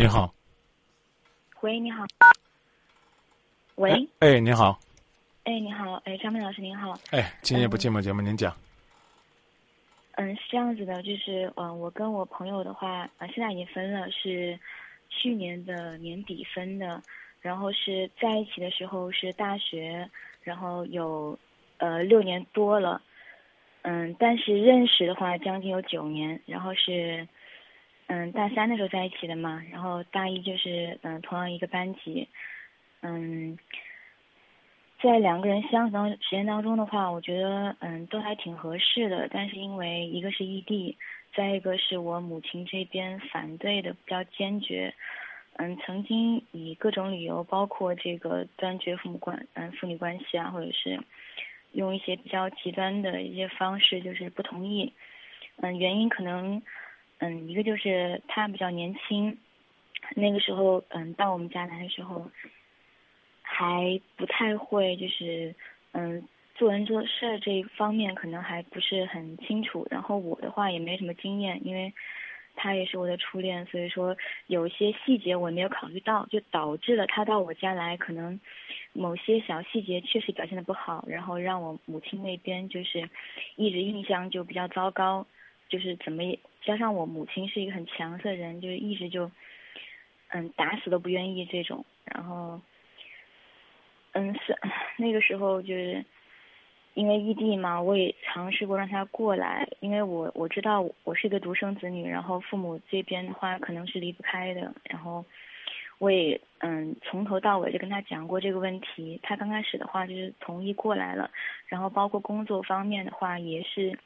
你好，喂，你好。喂，哎，你好，哎，你好，哎，张明老师您好。哎，今夜不寂寞节目您讲。嗯，是这样子的，就是嗯，我跟我朋友的话，啊，现在已经分了，是去年的年底分的，然后是在一起的时候是大学，然后有呃六年多了，嗯，但是认识的话将近有九年，然后是嗯大三的时候在一起的嘛，然后大一就是嗯同样一个班级，嗯。在两个人相处当时间当中的话，我觉得嗯都还挺合适的。但是因为一个是异地，再一个是我母亲这边反对的比较坚决，嗯，曾经以各种理由，包括这个断绝父母关嗯父女关系啊，或者是用一些比较极端的一些方式，就是不同意。嗯，原因可能嗯一个就是他比较年轻，那个时候嗯到我们家来的时候。还不太会，就是嗯，做人做事这一方面可能还不是很清楚。然后我的话也没什么经验，因为他也是我的初恋，所以说有些细节我没有考虑到，就导致了他到我家来，可能某些小细节确实表现的不好，然后让我母亲那边就是一直印象就比较糟糕，就是怎么也加上我母亲是一个很强势的人，就是一直就嗯打死都不愿意这种，然后。嗯，是那个时候就是，因为异地嘛，我也尝试过让他过来，因为我我知道我是一个独生子女，然后父母这边的话可能是离不开的，然后我也嗯从头到尾就跟他讲过这个问题，他刚开始的话就是同意过来了，然后包括工作方面的话也是，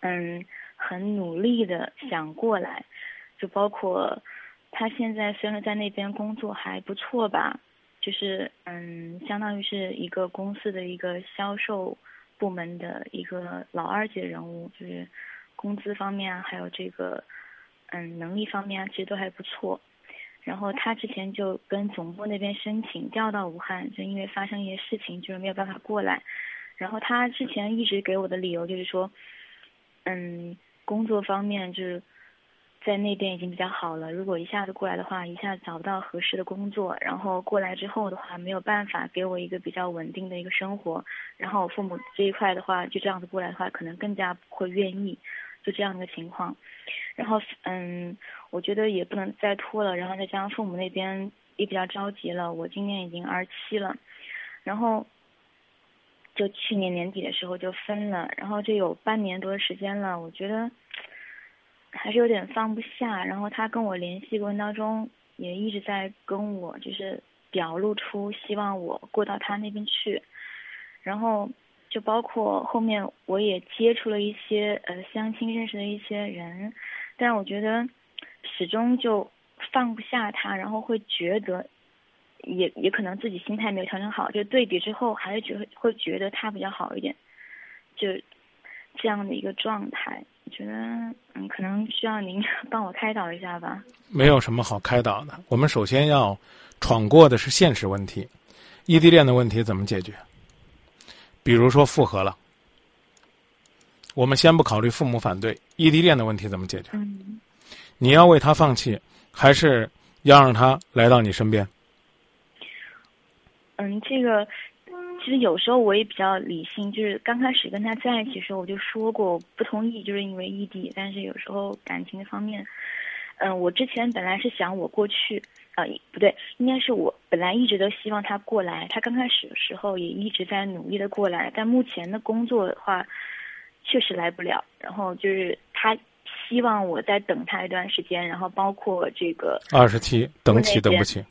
嗯很努力的想过来，就包括他现在虽然在那边工作还不错吧。就是嗯，相当于是一个公司的一个销售部门的一个老二级人物，就是工资方面啊，还有这个嗯能力方面啊，其实都还不错。然后他之前就跟总部那边申请调到武汉，就因为发生一些事情，就是没有办法过来。然后他之前一直给我的理由就是说，嗯，工作方面就是。在那边已经比较好了，如果一下子过来的话，一下子找不到合适的工作，然后过来之后的话，没有办法给我一个比较稳定的一个生活，然后我父母这一块的话，就这样子过来的话，可能更加不会愿意，就这样一个情况。然后嗯，我觉得也不能再拖了，然后再加上父母那边也比较着急了，我今年已经二十七了，然后就去年年底的时候就分了，然后这有半年多的时间了，我觉得。还是有点放不下，然后他跟我联系过程当中，也一直在跟我就是表露出希望我过到他那边去，然后就包括后面我也接触了一些呃相亲认识的一些人，但我觉得始终就放不下他，然后会觉得也也可能自己心态没有调整好，就对比之后还是觉会觉得他比较好一点，就这样的一个状态。我觉得，嗯，可能需要您 帮我开导一下吧。没有什么好开导的。我们首先要闯过的是现实问题，异地恋的问题怎么解决？比如说复合了，我们先不考虑父母反对，异地恋的问题怎么解决？嗯，你要为他放弃，还是要让他来到你身边？嗯，这个。其实有时候我也比较理性，就是刚开始跟他在一起的时候，我就说过不同意，就是因为异地。但是有时候感情方面，嗯，我之前本来是想我过去，啊，不对，应该是我本来一直都希望他过来。他刚开始的时候也一直在努力的过来，但目前的工作的话，确实来不了。然后就是他希望我再等他一段时间，然后包括这个二十七等起等不起，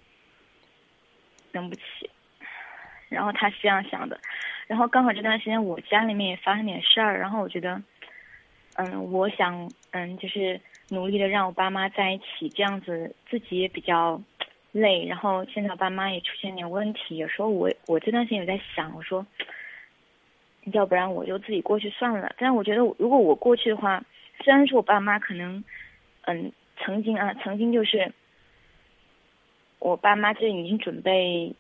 等不起。然后他是这样想的，然后刚好这段时间我家里面也发生点事儿，然后我觉得，嗯，我想，嗯，就是努力的让我爸妈在一起，这样子自己也比较累。然后现在我爸妈也出现点问题，有时候我我这段时间也在想，我说，要不然我就自己过去算了。但是我觉得，如果我过去的话，虽然说我爸妈可能，嗯，曾经啊，曾经就是，我爸妈就已经准备。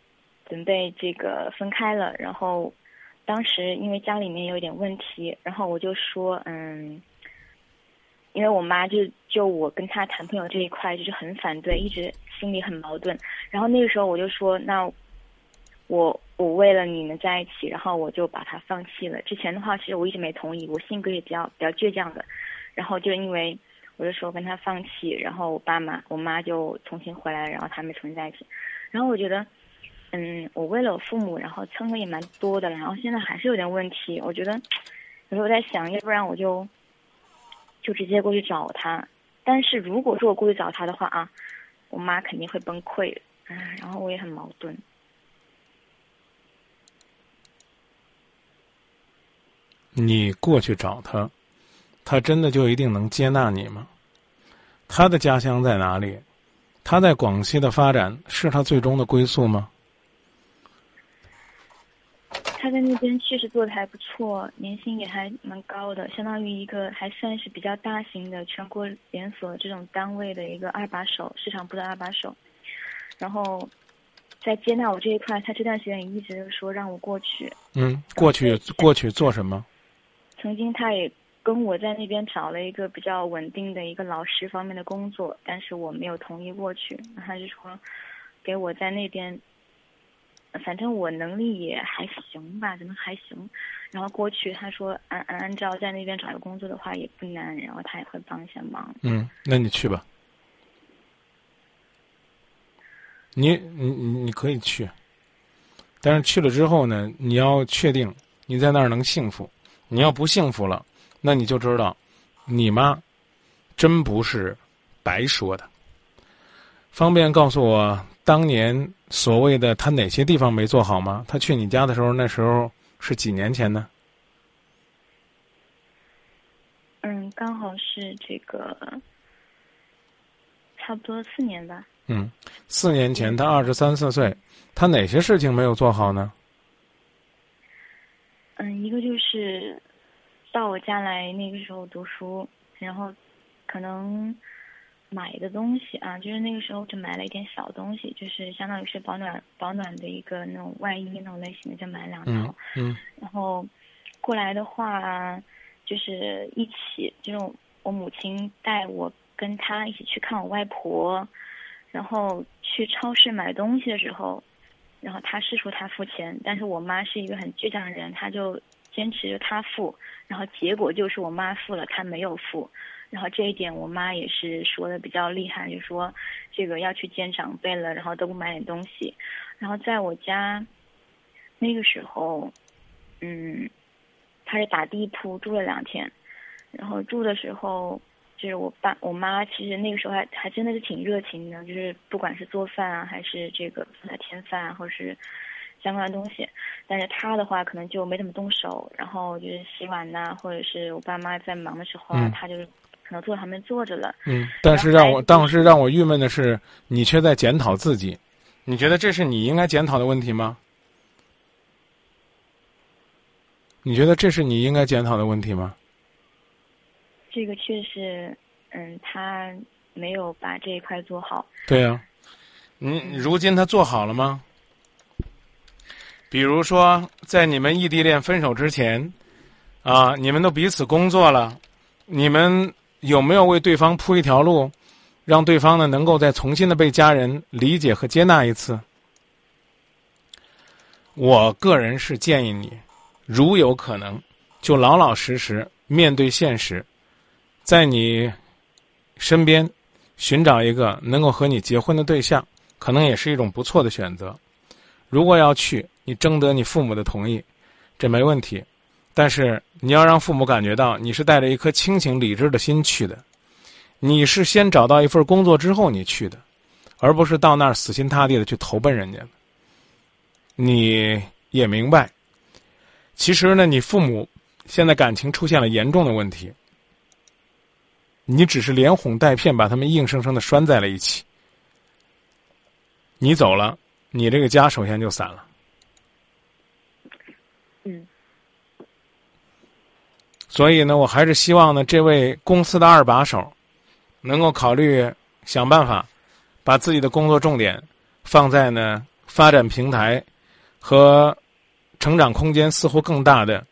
准备这个分开了，然后当时因为家里面有点问题，然后我就说，嗯，因为我妈就就我跟她谈朋友这一块就是很反对，一直心里很矛盾。然后那个时候我就说，那我我为了你们在一起，然后我就把他放弃了。之前的话，其实我一直没同意，我性格也比较比较倔强的。然后就因为我就说跟他放弃，然后我爸妈我妈就重新回来，然后他们重新在一起。然后我觉得，嗯，我为了我父母，然后蹭的也蛮多的，然后现在还是有点问题。我觉得有时候我在想，要不然我就。就直接过去找他，但是如果说我过去找他的话啊，我妈肯定会崩溃，唉，然后我也很矛盾。你过去找他，他真的就一定能接纳你吗？他的家乡在哪里？他在广西的发展是他最终的归宿吗？他在那边确实做的还不错，年薪也还蛮高的，相当于一个还算是比较大型的全国连锁这种单位的一个二把手，市场部的二把手。然后，在接纳我这一块，他这段时间也一直说让我过去。嗯，过去过去做什么？曾经他也跟我在那边找了一个比较稳定的一个老师方面的工作，但是我没有同意过去。他就说，给我在那边。反正我能力也还行吧，怎么还行？然后过去他说按按按照在那边找个工作的话也不难，然后他也会帮一下忙。嗯，那你去吧。你你你你可以去，但是去了之后呢，你要确定你在那儿能幸福。你要不幸福了，那你就知道，你妈真不是白说的。方便告诉我？当年所谓的他哪些地方没做好吗？他去你家的时候，那时候是几年前呢？嗯，刚好是这个，差不多四年吧。嗯，四年前他二十三四岁，他哪些事情没有做好呢？嗯，一个就是到我家来那个时候读书，然后可能。买的东西啊，就是那个时候就买了一点小东西，就是相当于是保暖保暖的一个那种外衣那种类型的，就买两套。嗯。然后过来的话，就是一起，就是我母亲带我跟她一起去看我外婆，然后去超市买东西的时候，然后她是说她付钱，但是我妈是一个很倔强的人，她就坚持着她付，然后结果就是我妈付了，她没有付。然后这一点我妈也是说的比较厉害，就说这个要去见长辈了，然后都不买点东西。然后在我家那个时候，嗯，他是打地铺住了两天，然后住的时候就是我爸我妈其实那个时候还还真的是挺热情的，就是不管是做饭啊，还是这个给他添饭啊，或者是相关的东西。但是他的话可能就没怎么动手，然后就是洗碗呐，或者是我爸妈在忙的时候啊，他就是。可能坐旁边坐着了。嗯，但是让我当时让我郁闷的是，你却在检讨自己。你觉得这是你应该检讨的问题吗？你觉得这是你应该检讨的问题吗？这个确实，嗯，他没有把这一块做好。对呀，你如今他做好了吗？比如说，在你们异地恋分手之前，啊，你们都彼此工作了，你们。有没有为对方铺一条路，让对方呢能够再重新的被家人理解和接纳一次？我个人是建议你，如有可能，就老老实实面对现实，在你身边寻找一个能够和你结婚的对象，可能也是一种不错的选择。如果要去，你征得你父母的同意，这没问题。但是你要让父母感觉到你是带着一颗清醒理智的心去的，你是先找到一份工作之后你去的，而不是到那儿死心塌地的去投奔人家你也明白，其实呢，你父母现在感情出现了严重的问题，你只是连哄带骗把他们硬生生的拴在了一起。你走了，你这个家首先就散了。嗯。所以呢，我还是希望呢，这位公司的二把手，能够考虑想办法，把自己的工作重点放在呢发展平台和成长空间似乎更大的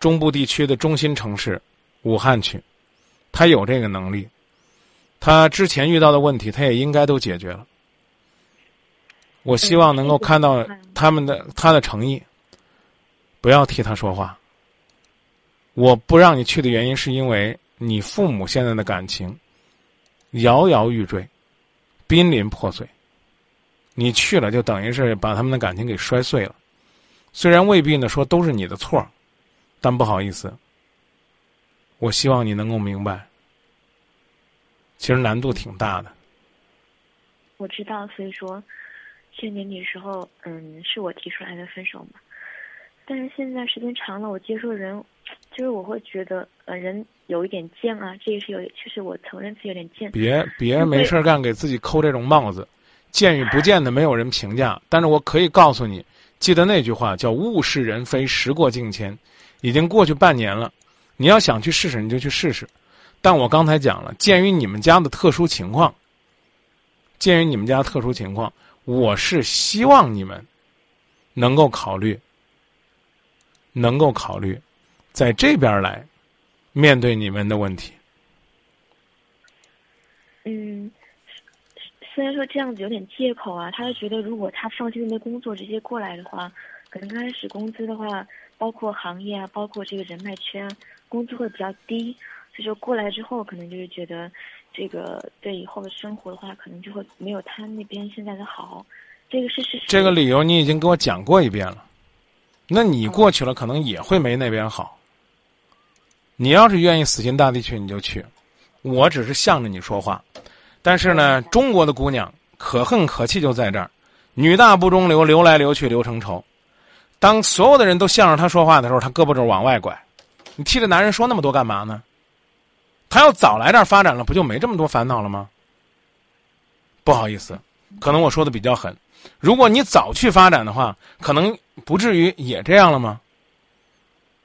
中部地区的中心城市武汉去。他有这个能力，他之前遇到的问题，他也应该都解决了。我希望能够看到他们的他的诚意，不要替他说话。我不让你去的原因，是因为你父母现在的感情摇摇欲坠、濒临破碎。你去了，就等于是把他们的感情给摔碎了。虽然未必呢说都是你的错，但不好意思，我希望你能够明白，其实难度挺大的。我知道，所以说。去年底时候，嗯，是我提出来的分手嘛。但是现在时间长了，我接受人，就是我会觉得，呃，人有一点贱啊，这也是有，其实我承认自己有点贱。别别没事干，给自己扣这种帽子，贱与不贱的没有人评价。但是我可以告诉你，记得那句话叫“物是人非，时过境迁”，已经过去半年了。你要想去试试，你就去试试。但我刚才讲了，鉴于你们家的特殊情况，鉴于你们家特殊情况。我是希望你们能够考虑，能够考虑在这边来面对你们的问题。嗯，虽然说这样子有点借口啊，他就觉得如果他放弃那边工作直接过来的话，可能刚开始工资的话，包括行业啊，包括这个人脉圈，工资会比较低，所以说过来之后可能就是觉得。这个对以后的生活的话，可能就会没有他那边现在的好。这个是事实。这个理由你已经给我讲过一遍了。那你过去了，可能也会没那边好。你要是愿意死心塌地去，你就去。我只是向着你说话。但是呢，中国的姑娘可恨可气就在这儿，女大不中留，留来留去留成仇。当所有的人都向着她说话的时候，她胳膊肘往外拐。你替这男人说那么多干嘛呢？他要早来这儿发展了，不就没这么多烦恼了吗？不好意思，可能我说的比较狠。如果你早去发展的话，可能不至于也这样了吗？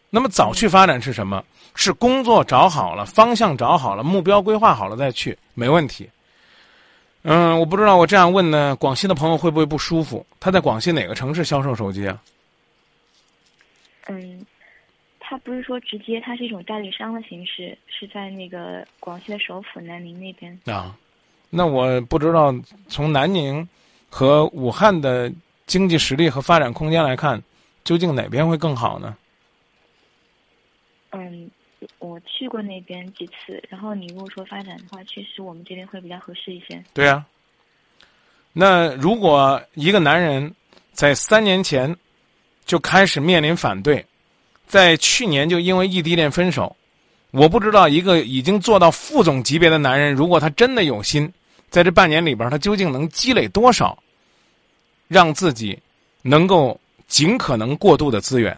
那么早去发展是什么？是工作找好了，方向找好了，目标规划好了再去，没问题。嗯，我不知道我这样问呢，广西的朋友会不会不舒服？他在广西哪个城市销售手机啊？嗯。他不是说直接，他是一种代理商的形式，是在那个广西的首府南宁那边。啊，那我不知道从南宁和武汉的经济实力和发展空间来看，究竟哪边会更好呢？嗯，我去过那边几次，然后你如果说发展的话，确实我们这边会比较合适一些。对啊，那如果一个男人在三年前就开始面临反对。在去年就因为异地恋分手，我不知道一个已经做到副总级别的男人，如果他真的有心，在这半年里边，他究竟能积累多少，让自己能够尽可能过度的资源？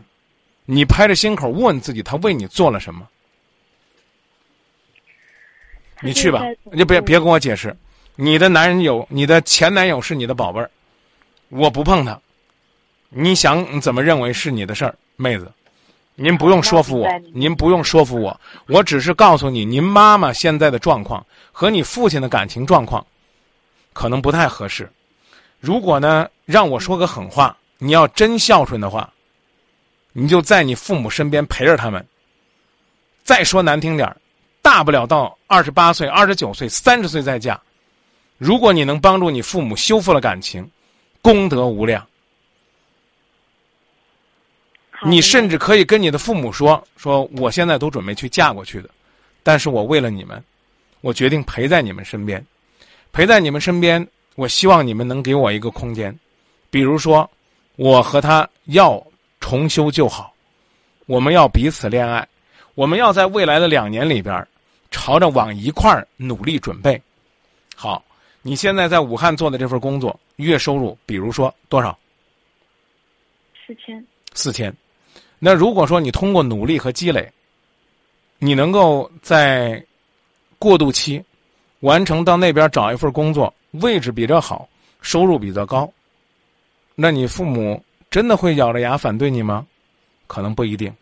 你拍着心口问自己，他为你做了什么？你去吧，你别别跟我解释，你的男人有你的前男友是你的宝贝儿，我不碰他，你想怎么认为是你的事儿，妹子。您不用说服我，您不用说服我，我只是告诉你，您妈妈现在的状况和你父亲的感情状况，可能不太合适。如果呢，让我说个狠话，你要真孝顺的话，你就在你父母身边陪着他们。再说难听点大不了到二十八岁、二十九岁、三十岁再嫁。如果你能帮助你父母修复了感情，功德无量。你甚至可以跟你的父母说：“说我现在都准备去嫁过去的，但是我为了你们，我决定陪在你们身边，陪在你们身边。我希望你们能给我一个空间，比如说，我和他要重修旧好，我们要彼此恋爱，我们要在未来的两年里边，朝着往一块儿努力准备。好，你现在在武汉做的这份工作，月收入，比如说多少？四千。四千。”那如果说你通过努力和积累，你能够在过渡期完成到那边找一份工作，位置比这好，收入比较高，那你父母真的会咬着牙反对你吗？可能不一定。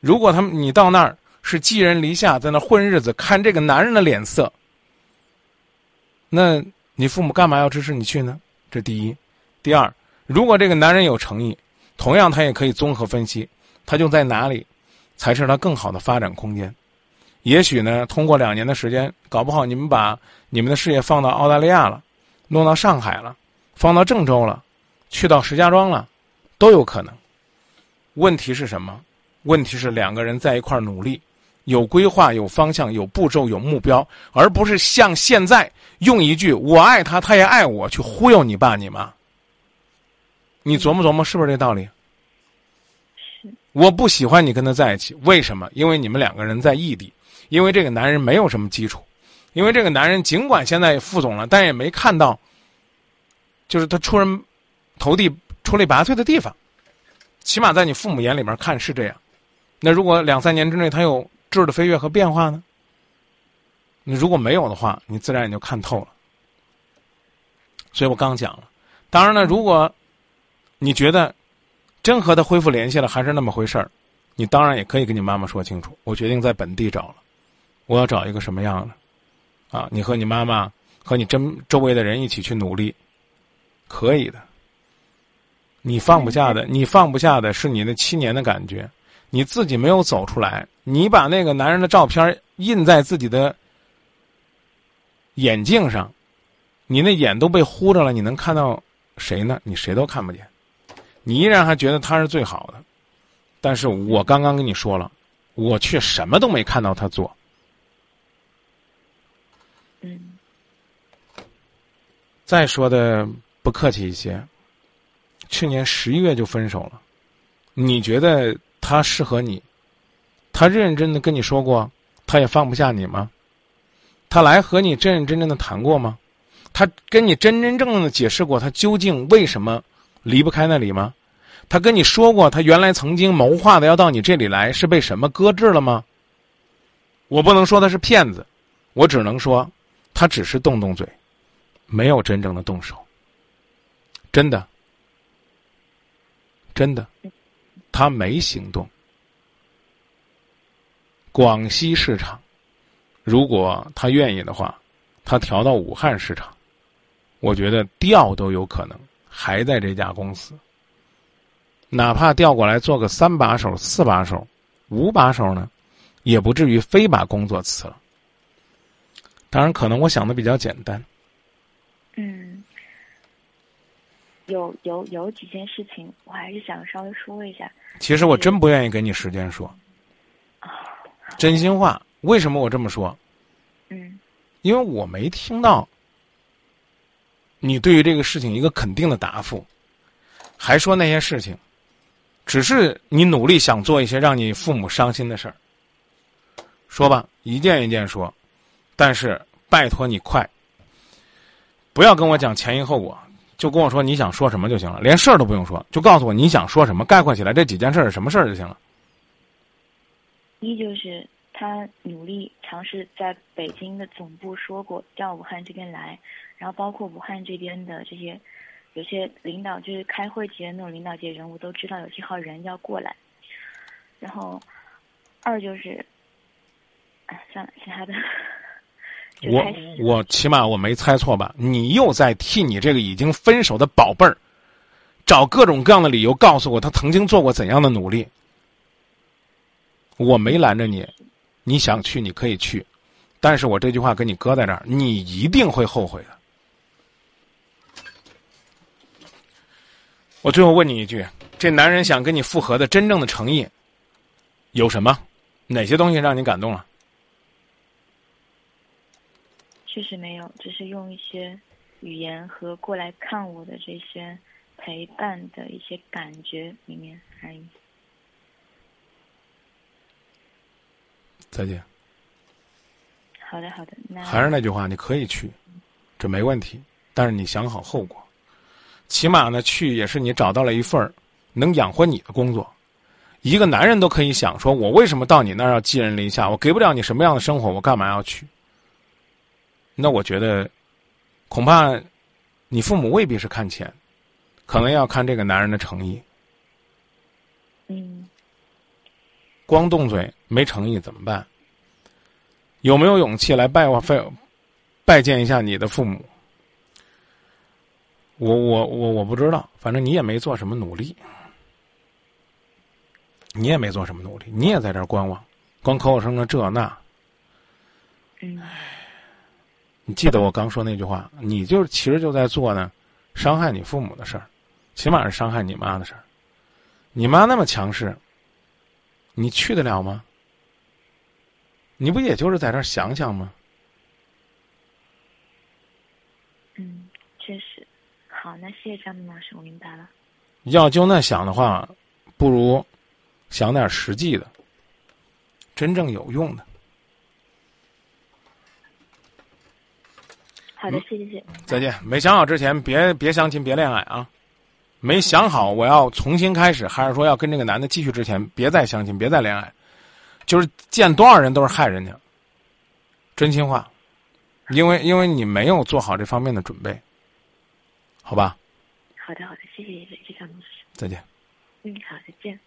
如果他们你到那儿是寄人篱下，在那混日子，看这个男人的脸色，那你父母干嘛要支持你去呢？这第一。第二，如果这个男人有诚意，同样他也可以综合分析。他就在哪里，才是他更好的发展空间。也许呢，通过两年的时间，搞不好你们把你们的事业放到澳大利亚了，弄到上海了，放到郑州了，去到石家庄了，都有可能。问题是什么？问题是两个人在一块儿努力，有规划、有方向、有步骤、有目标，而不是像现在用一句“我爱他，他也爱我”去忽悠你爸你妈。你琢磨琢磨，是不是这道理？是。我不喜欢你跟他在一起，为什么？因为你们两个人在异地，因为这个男人没有什么基础，因为这个男人尽管现在副总了，但也没看到，就是他出人头地、出类拔萃的地方。起码在你父母眼里面看是这样。那如果两三年之内他又质的飞跃和变化呢？你如果没有的话，你自然也就看透了。所以我刚讲了，当然了，如果你觉得真和他恢复联系了，还是那么回事儿，你当然也可以跟你妈妈说清楚。我决定在本地找了，我要找一个什么样的？啊，你和你妈妈和你真周围的人一起去努力，可以的。你放不下的，你放不下的是你那七年的感觉。你自己没有走出来，你把那个男人的照片印在自己的眼镜上，你那眼都被糊着了，你能看到谁呢？你谁都看不见，你依然还觉得他是最好的，但是我刚刚跟你说了，我却什么都没看到他做。嗯。再说的不客气一些，去年十一月就分手了，你觉得？他适合你，他认认真真跟你说过，他也放不下你吗？他来和你真认真真的谈过吗？他跟你真真正正的解释过他究竟为什么离不开那里吗？他跟你说过他原来曾经谋划的要到你这里来是被什么搁置了吗？我不能说他是骗子，我只能说他只是动动嘴，没有真正的动手。真的，真的。他没行动。广西市场，如果他愿意的话，他调到武汉市场，我觉得调都有可能，还在这家公司。哪怕调过来做个三把手、四把手、五把手呢，也不至于非把工作辞了。当然，可能我想的比较简单。嗯。有有有几件事情，我还是想稍微说一下。其实我真不愿意给你时间说，真心话。为什么我这么说？嗯，因为我没听到你对于这个事情一个肯定的答复，还说那些事情，只是你努力想做一些让你父母伤心的事儿。说吧，一件一件说，但是拜托你快，不要跟我讲前因后果。就跟我说你想说什么就行了，连事儿都不用说，就告诉我你想说什么，概括起来这几件事是什么事儿就行了。一就是他努力尝试在北京的总部说过调武汉这边来，然后包括武汉这边的这些有些领导，就是开会级的那种领导级人物都知道有这号人要过来。然后二就是，哎，算了，其他的。我我起码我没猜错吧？你又在替你这个已经分手的宝贝儿，找各种各样的理由告诉我他曾经做过怎样的努力。我没拦着你，你想去你可以去，但是我这句话跟你搁在这儿，你一定会后悔的。我最后问你一句：这男人想跟你复合的真正的诚意有什么？哪些东西让你感动了？确实没有，只是用一些语言和过来看我的这些陪伴的一些感觉里面而已。再见。好的，好的。那还是那句话，你可以去，这没问题。但是你想好后果，起码呢，去也是你找到了一份能养活你的工作。一个男人都可以想说，我为什么到你那儿要寄人篱下？我给不了你什么样的生活，我干嘛要去？那我觉得，恐怕你父母未必是看钱，可能要看这个男人的诚意。嗯。光动嘴没诚意怎么办？有没有勇气来拜我拜拜见一下你的父母？我我我我不知道，反正你也没做什么努力，你也没做什么努力，你也在这儿观望，光口口声声这那。嗯你记得我刚说那句话，你就其实就在做呢，伤害你父母的事儿，起码是伤害你妈的事儿。你妈那么强势，你去得了吗？你不也就是在这儿想想吗？嗯，确实。好，那谢谢张明老师，我明白了。要就那想的话，不如想点实际的，真正有用的。好的，谢谢。再见。没想好之前，别别相亲，别恋爱啊！没想好我要重新开始，还是说要跟这个男的继续之前，别再相亲，别再恋爱。就是见多少人都是害人家。真心话，因为因为你没有做好这方面的准备，好吧？好的好的，谢谢谢谢张老师。再见。嗯，好，再见。